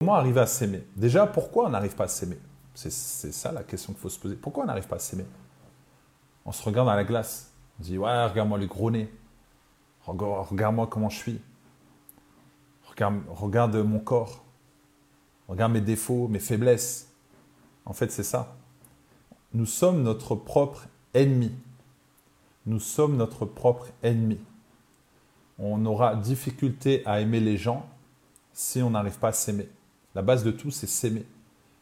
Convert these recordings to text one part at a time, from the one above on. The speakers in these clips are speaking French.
Comment arriver à s'aimer? Déjà, pourquoi on n'arrive pas à s'aimer? C'est ça la question qu'il faut se poser. Pourquoi on n'arrive pas à s'aimer? On se regarde à la glace. On dit Ouais, regarde-moi le gros nez. Regarde-moi comment je suis. Regarde, regarde mon corps. Regarde mes défauts, mes faiblesses. En fait, c'est ça. Nous sommes notre propre ennemi. Nous sommes notre propre ennemi. On aura difficulté à aimer les gens si on n'arrive pas à s'aimer. La base de tout, c'est s'aimer.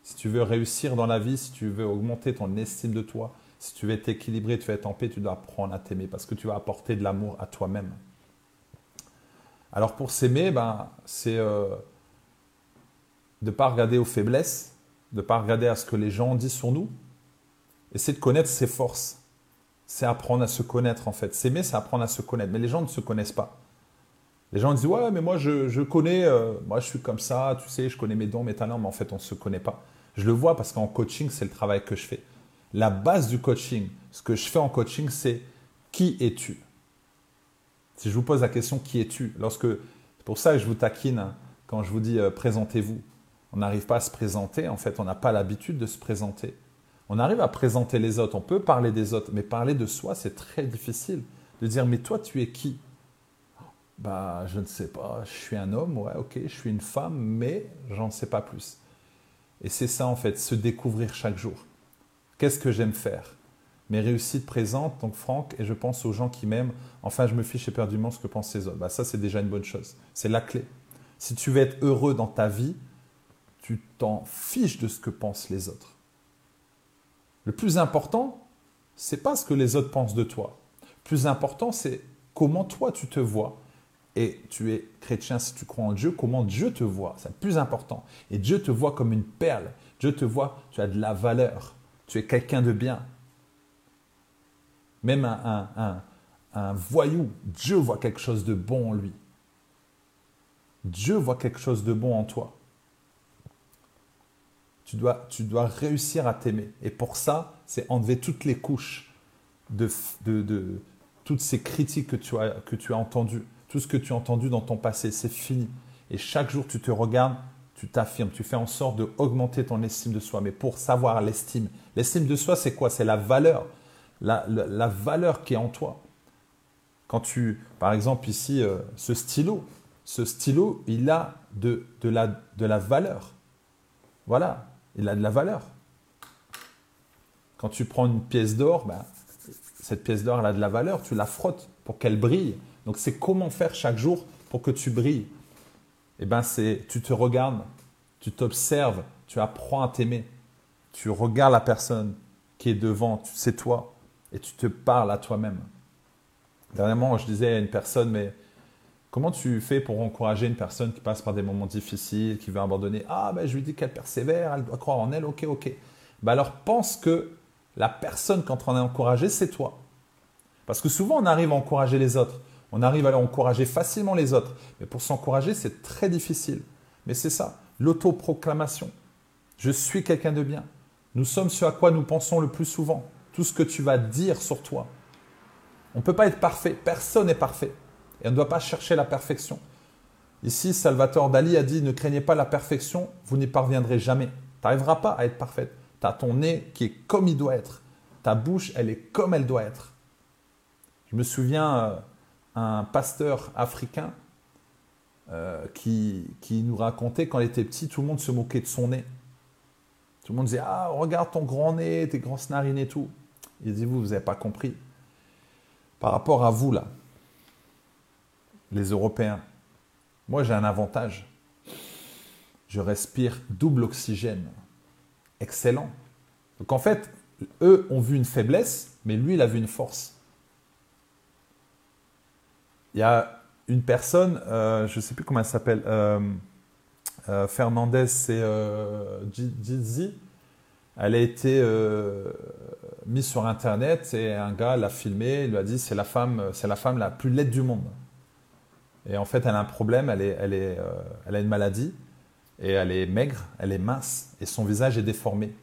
Si tu veux réussir dans la vie, si tu veux augmenter ton estime de toi, si tu veux être équilibré, tu veux être en paix, tu dois apprendre à t'aimer parce que tu vas apporter de l'amour à toi-même. Alors pour s'aimer, ben, c'est euh, de ne pas regarder aux faiblesses, de ne pas regarder à ce que les gens disent sur nous, et c'est de connaître ses forces. C'est apprendre à se connaître en fait. S'aimer, c'est apprendre à se connaître. Mais les gens ne se connaissent pas. Les gens disent ouais mais moi je, connais, euh, moi je suis comme ça, tu sais, je connais mes dons, mes talents, mais en fait on ne se connaît pas. Je le vois parce qu'en coaching c'est le travail que je fais. La base du coaching, ce que je fais en coaching, c'est qui es-tu? Si je vous pose la question qui es-tu, lorsque c'est pour ça que je vous taquine hein, quand je vous dis euh, présentez-vous. On n'arrive pas à se présenter, en fait on n'a pas l'habitude de se présenter. On arrive à présenter les autres, on peut parler des autres, mais parler de soi c'est très difficile. De dire mais toi tu es qui? Bah, je ne sais pas, je suis un homme, ouais, ok, je suis une femme, mais j'en sais pas plus. Et c'est ça en fait, se découvrir chaque jour. Qu'est-ce que j'aime faire? Mes réussites présentes, donc Franck, et je pense aux gens qui m'aiment. Enfin, je me fiche éperdument ce que pensent les autres. Bah, ça, c'est déjà une bonne chose. C'est la clé. Si tu veux être heureux dans ta vie, tu t'en fiches de ce que pensent les autres. Le plus important, c'est pas ce que les autres pensent de toi. Le plus important, c'est comment toi tu te vois et tu es chrétien si tu crois en Dieu, comment Dieu te voit? C'est le plus important. Et Dieu te voit comme une perle. Dieu te voit, tu as de la valeur. Tu es quelqu'un de bien. Même un, un, voyou, Dieu voit quelque chose de bon en lui. Dieu voit quelque chose de bon en toi. Tu dois, réussir à t'aimer. Et pour ça, c'est enlever toutes les couches de, toutes ces critiques que tu as entendues tout ce que tu as entendu dans ton passé, c'est fini. Et chaque jour, tu te regardes, tu t'affirmes, tu fais en sorte d'augmenter ton estime de soi. Mais pour savoir l'estime, l'estime de soi, c'est quoi? C'est la valeur, la, valeur qui est en toi. Quand tu, par exemple, ici, euh, ce stylo, ce stylo, il a de, de, la, de la valeur. Voilà, il a de la valeur. Quand tu prends une pièce d'or, ben, cette pièce d'or, elle a de la valeur, tu la frottes pour qu'elle brille. Donc c'est comment faire chaque jour pour que tu brilles. Eh bien, c'est tu te regardes, tu t'observes, tu apprends à t'aimer. Tu regardes la personne qui est devant, c'est toi, et tu te parles à toi-même. Dernièrement, je disais à une personne, mais comment tu fais pour encourager une personne qui passe par des moments difficiles, qui veut abandonner? Ah, ben je lui dis qu'elle persévère, elle doit croire en elle, ok, ok. Ben alors pense que la personne qu'on est encourager, c'est toi. Parce que souvent, on arrive à encourager les autres. On arrive à encourager facilement les autres. Mais pour s'encourager, c'est très difficile. Mais c'est ça, l'autoproclamation. Je suis quelqu'un de bien. Nous sommes ce à quoi nous pensons le plus souvent. Tout ce que tu vas dire sur toi. On ne peut pas être parfait. Personne n'est parfait. Et on ne doit pas chercher la perfection. Ici, Salvatore Dali a dit, ne craignez pas la perfection, vous n'y parviendrez jamais. Tu n'arriveras pas à être parfaite. Tu as ton nez qui est comme il doit être. Ta bouche, elle est comme elle doit être. Je me souviens, euh, un pasteur africain euh, qui, qui, nous racontait quand il était petit, tout le monde se moquait de son nez. Tout le monde disait Ah, regarde ton grand nez, tes grands narines et tout. Il dit Vous, vous n'avez pas compris. Par rapport à vous, là, les Européens, moi j'ai un avantage. Je respire double oxygène. Excellent. Donc en fait, eux ont vu une faiblesse, mais lui, il a vu une force. Il y a une personne, euh, je ne sais plus comment elle s'appelle, euh, euh, Fernandez, c'est Jizzy. Elle a été mise sur Internet et un gars l'a filmé, il lui a dit c'est la femme, c'est la femme la plus laide du monde. Et en fait, elle a un problème, elle a une maladie et elle est maigre, elle est mince et son visage est déformé.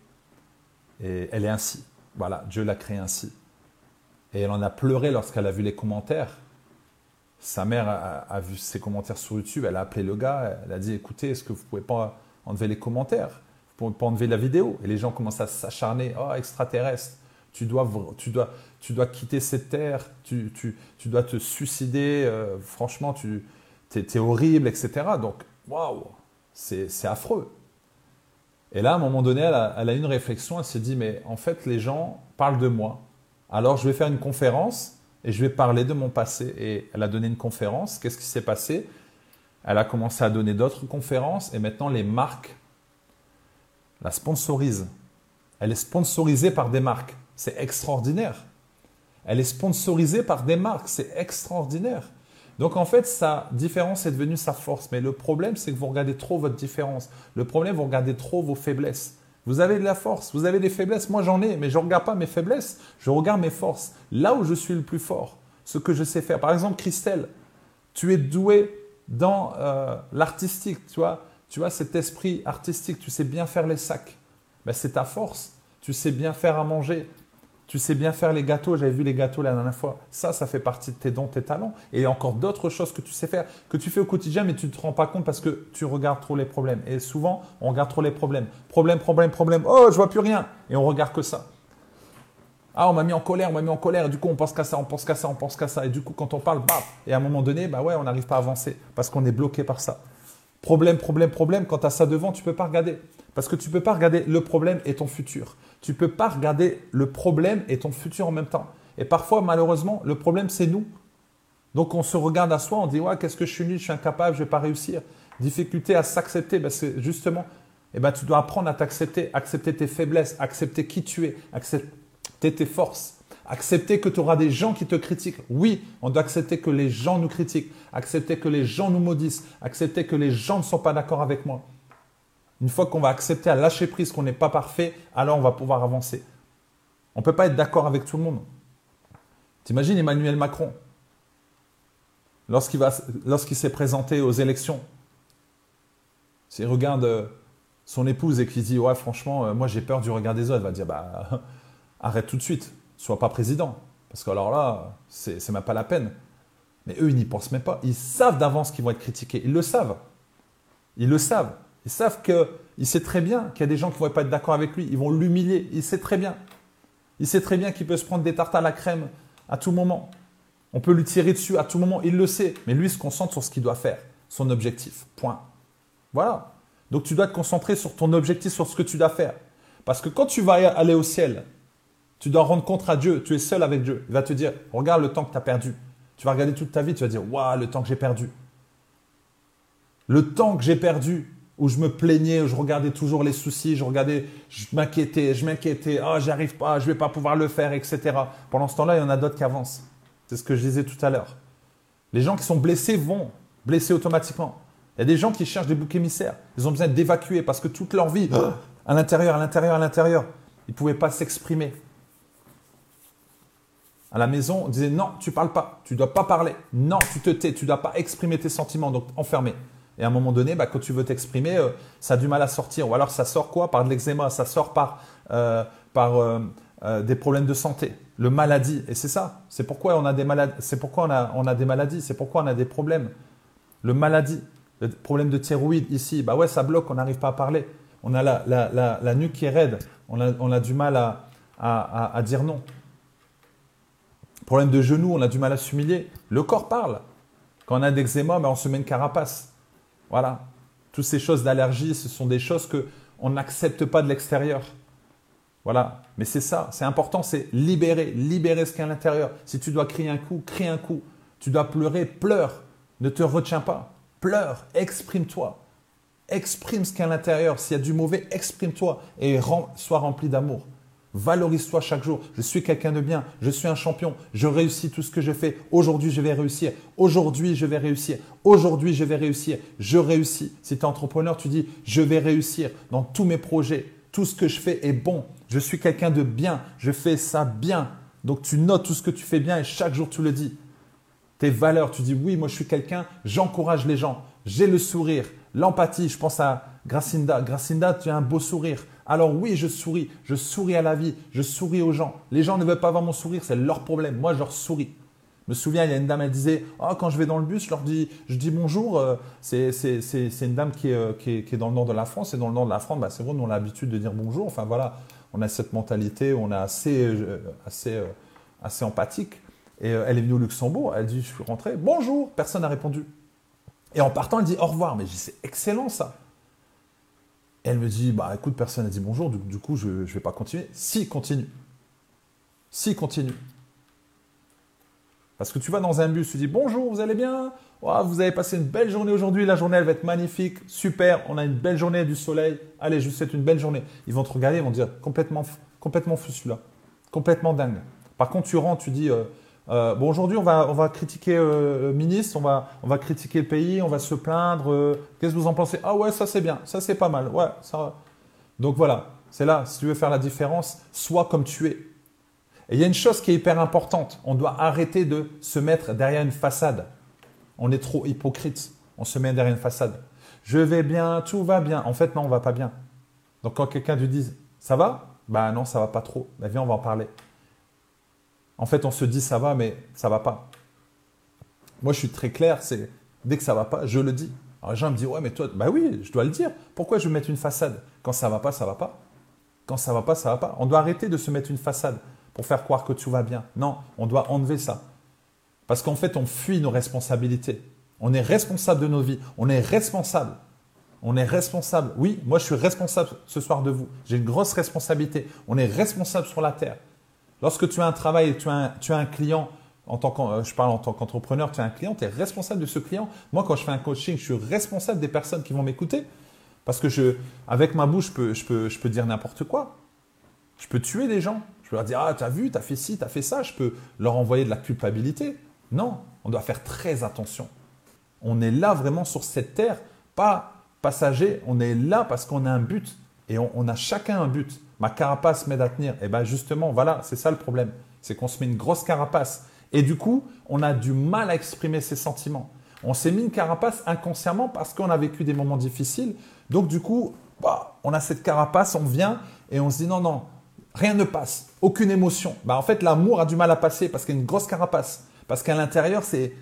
Et elle est ainsi. Voilà, Dieu l'a créée ainsi. Et elle en a pleuré lorsqu'elle a vu les commentaires sa mère a, vu ses commentaires sur YouTube, elle a appelé le gars, elle a dit écoutez, est-ce que vous pouvez pas enlever les commentaires? Vous pouvez pas enlever la vidéo? Et les gens commencent à s'acharner oh, extraterrestre, tu dois, tu, dois, tu dois quitter cette terre, tu, tu, tu dois te suicider, euh, franchement, tu es, horrible, etc. Donc, waouh, c'est affreux. Et là, à un moment donné, elle a, elle a une réflexion, elle s'est dit mais en fait, les gens parlent de moi. Alors, je vais faire une conférence et je vais parler de mon passé. Et elle a donné une conférence. Qu'est-ce qui s'est passé? Elle a commencé à donner d'autres conférences et maintenant les marques la sponsorisent. Elle est sponsorisée par des marques. C'est extraordinaire. Elle est sponsorisée par des marques. C'est extraordinaire. Donc en fait, sa différence est devenue sa force. Mais le problème, c'est que vous regardez trop votre différence. Le problème, vous regardez trop vos faiblesses. Vous avez de la force, vous avez des faiblesses. Moi, j'en ai, mais je ne regarde pas mes faiblesses, je regarde mes forces. Là où je suis le plus fort, ce que je sais faire. Par exemple, Christelle, tu es douée dans euh, l'artistique, tu vois. Tu as cet esprit artistique, tu sais bien faire les sacs. Ben, c'est ta force. Tu sais bien faire à manger, tu sais bien faire les gâteaux, j'avais vu les gâteaux la dernière fois. Ça, ça fait partie de tes dons, tes talents. Et encore d'autres choses que tu sais faire, que tu fais au quotidien, mais tu ne te rends pas compte parce que tu regardes trop les problèmes. Et souvent, on regarde trop les problèmes. Problème, problème, problème. Oh, je vois plus rien. Et on regarde que ça. Ah, on m'a mis en colère, on m'a mis en colère. Et du coup, on pense qu'à ça, on pense qu'à ça, on pense qu'à ça. Et du coup, quand on parle, bam. Et à un moment donné, bah ouais, on n'arrive pas à avancer parce qu'on est bloqué par ça. Problème, problème, problème. Quand tu as ça devant, tu ne peux pas regarder. Parce que tu ne peux pas regarder le problème et ton futur. Tu ne peux pas regarder le problème et ton futur en même temps. Et parfois, malheureusement, le problème, c'est nous. Donc on se regarde à soi, on dit, ouais, qu'est-ce que je suis nul, je suis incapable, je ne vais pas réussir. Difficulté à s'accepter, parce que justement, eh ben, tu dois apprendre à t'accepter, accepter tes faiblesses, accepter qui tu es, accepter tes forces, accepter que tu auras des gens qui te critiquent. Oui, on doit accepter que les gens nous critiquent, accepter que les gens nous maudissent, accepter que les gens ne sont pas d'accord avec moi. Une fois qu'on va accepter à lâcher prise qu'on n'est pas parfait, alors on va pouvoir avancer. On ne peut pas être d'accord avec tout le monde. T'imagines Emmanuel Macron, lorsqu'il s'est présenté aux élections, s'il regarde euh, son épouse et qu'il dit Ouais, franchement, euh, moi j'ai peur du regard des autres, il va dire Bah, arrête tout de suite, sois pas président. Parce que alors là, c'est même pas la peine. Mais eux, ils n'y pensent même pas. Ils savent d'avance qu'ils vont être critiqués. Ils le savent. Ils le savent. Ils savent qu'il sait très bien qu'il y a des gens qui ne vont pas être d'accord avec lui. Ils vont l'humilier. Il sait très bien. Il sait très bien qu'il peut se prendre des tartes à la crème à tout moment. On peut lui tirer dessus à tout moment. Il le sait. Mais lui il se concentre sur ce qu'il doit faire, son objectif. Point. Voilà. Donc tu dois te concentrer sur ton objectif, sur ce que tu dois faire. Parce que quand tu vas aller au ciel, tu dois rendre compte à Dieu. Tu es seul avec Dieu. Il va te dire Regarde le temps que tu as perdu. Tu vas regarder toute ta vie. Tu vas dire Waouh, le temps que j'ai perdu. Le temps que j'ai perdu où je me plaignais, où je regardais toujours les soucis, je regardais, je m'inquiétais, je m'inquiétais, ah, oh, j'arrive pas, je vais pas pouvoir le faire, etc. Pendant ce temps-là, il y en a d'autres qui avancent. C'est ce que je disais tout à l'heure. Les gens qui sont blessés vont blesser automatiquement. Il y a des gens qui cherchent des boucs émissaires. Ils ont besoin d'évacuer parce que toute leur vie, à l'intérieur, à l'intérieur, à l'intérieur, ils ne pouvaient pas s'exprimer. À la maison, on disait non, tu parles pas, tu ne dois pas parler. Non, tu te tais, tu ne dois pas exprimer tes sentiments, donc enfermé. Et à un moment donné, bah, quand tu veux t'exprimer, euh, ça a du mal à sortir. Ou alors ça sort quoi? Par de l'eczéma, ça sort par, euh, par euh, des problèmes de santé, le maladie. Et c'est ça. C'est pourquoi on a des maladies. C'est pourquoi on a, on a des maladies. C'est pourquoi on a des problèmes. Le maladie, le problème de thyroïde ici, bah ouais, ça bloque, on n'arrive pas à parler. On a la, nuque qui est raide. On a, on a du mal à, à, dire non. Problème de genou, on a du mal à s'humilier. Le corps parle. Quand on a d'eczéma, bah, on se met une carapace. Voilà. Toutes ces choses d'allergie, ce sont des choses que on n'accepte pas de l'extérieur. Voilà. Mais c'est ça, c'est important, c'est libérer, libérer ce qu'il y a à l'intérieur. Si tu dois crier un coup, crie un coup. Tu dois pleurer, pleure. Ne te retiens pas. Pleure, exprime-toi. Exprime ce qu'il y a à l'intérieur. S'il y a du mauvais, exprime-toi et sois rempli d'amour. Valorise-toi chaque jour. Je suis quelqu'un de bien. Je suis un champion. Je réussis tout ce que je fais. Aujourd'hui, je vais réussir. Aujourd'hui, je vais réussir. Aujourd'hui, je vais réussir. Je réussis. Si tu es entrepreneur, tu dis je vais réussir dans tous mes projets. Tout ce que je fais est bon. Je suis quelqu'un de bien. Je fais ça bien. Donc tu notes tout ce que tu fais bien et chaque jour tu le dis. Tes valeurs, tu dis oui, moi je suis quelqu'un, j'encourage les gens. J'ai le sourire, l'empathie. Je pense à Gracinda. Gracinda, tu as un beau sourire. Alors oui, je souris, je souris à la vie, je souris aux gens. Les gens ne veulent pas voir mon sourire, c'est leur problème. Moi, je leur souris. Je me souviens, il y a une dame, elle disait oh, quand je vais dans le bus, je leur dis, bonjour. Euh, c'est une dame qui est, euh, qui, est, dans le nord de la France. Et dans le nord de la France, bah, c'est vrai, on a l'habitude de dire bonjour. Enfin voilà, on a cette mentalité, on est assez, euh, assez, assez empathique. Et elle est venue au Luxembourg, elle dit Je suis rentré, bonjour Personne n'a répondu. Et en partant, elle dit Au revoir. Mais C'est excellent ça. Elle me dit Bah écoute, personne n'a dit bonjour, du, coup, je ne vais pas continuer. Si, continue. Si, continue. Parce que tu vas dans un bus, tu dis bonjour, vous allez bien? Vous avez passé une belle journée aujourd'hui, la journée elle va être magnifique, super, on a une belle journée du soleil, allez, je vous souhaite une belle journée. Ils vont te regarder, ils vont te dire complètement, complètement fou celui-là, complètement dingue. Par contre, tu rentres, tu dis euh, euh, bon, aujourd'hui on va, on va critiquer euh, le ministre, on va, on va critiquer le pays, on va se plaindre, qu'est-ce que vous en pensez? Ah ouais, ça c'est bien, ça c'est pas mal, ouais, ça. Donc voilà, c'est là, si tu veux faire la différence, sois comme tu es. Et il y a une chose qui est hyper importante. On doit arrêter de se mettre derrière une façade. On est trop hypocrite. On se met derrière une façade. Je vais bien, tout va bien. En fait, non, on va pas bien. Donc quand quelqu'un te dit ça va? Bah non, ça va pas trop. Bah viens, on va en parler. En fait, on se dit ça va, mais ça va pas. Moi, je suis très clair. C'est dès que ça va pas, je le dis. Alors les gens me disent ouais, mais toi, bah oui, je dois le dire. Pourquoi je vais mettre une façade? Quand ça va pas, ça va pas. Quand ça va pas, ça va pas. On doit arrêter de se mettre une façade pour faire croire que tout va bien. Non, on doit enlever ça. Parce qu'en fait, on fuit nos responsabilités. On est responsable de nos vies. On est responsable. On est responsable. Oui, moi je suis responsable ce soir de vous. J'ai une grosse responsabilité. On est responsable sur la terre. Lorsque tu as un travail et tu as un, tu as un client, en tant euh, je parle en tant qu'entrepreneur, tu as un client, tu es responsable de ce client. Moi, quand je fais un coaching, je suis responsable des personnes qui vont m'écouter. Parce que je, avec ma bouche, je peux, je peux, je peux dire n'importe quoi. Je peux tuer des gens. Je peux leur dire, ah, t'as vu, t'as fait ci, t'as fait ça. Je peux leur envoyer de la culpabilité. Non, on doit faire très attention. On est là vraiment sur cette terre, pas passager. On est là parce qu'on a un but. Et on, a chacun un but. Ma carapace m'aide à tenir. Et eh bien justement, voilà, c'est ça le problème. C'est qu'on se met une grosse carapace. Et du coup, on a du mal à exprimer ses sentiments. On s'est mis une carapace inconsciemment parce qu'on a vécu des moments difficiles. Donc du coup, bah, on a cette carapace, on vient et on se dit non, non, rien ne passe, aucune émotion. Bah, en fait, l'amour a du mal à passer parce qu'il y a une grosse carapace. Parce qu'à l'intérieur, c'est,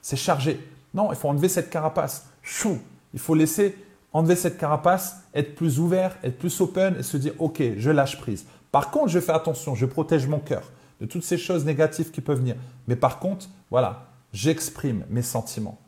c'est chargé. Non, il faut enlever cette carapace. Chou, il faut laisser enlever cette carapace, être plus ouvert, être plus open et se dire ok, je lâche prise. Par contre, je fais attention, je protège mon cœur de toutes ces choses négatives qui peuvent venir. Mais par contre, voilà, j'exprime mes sentiments.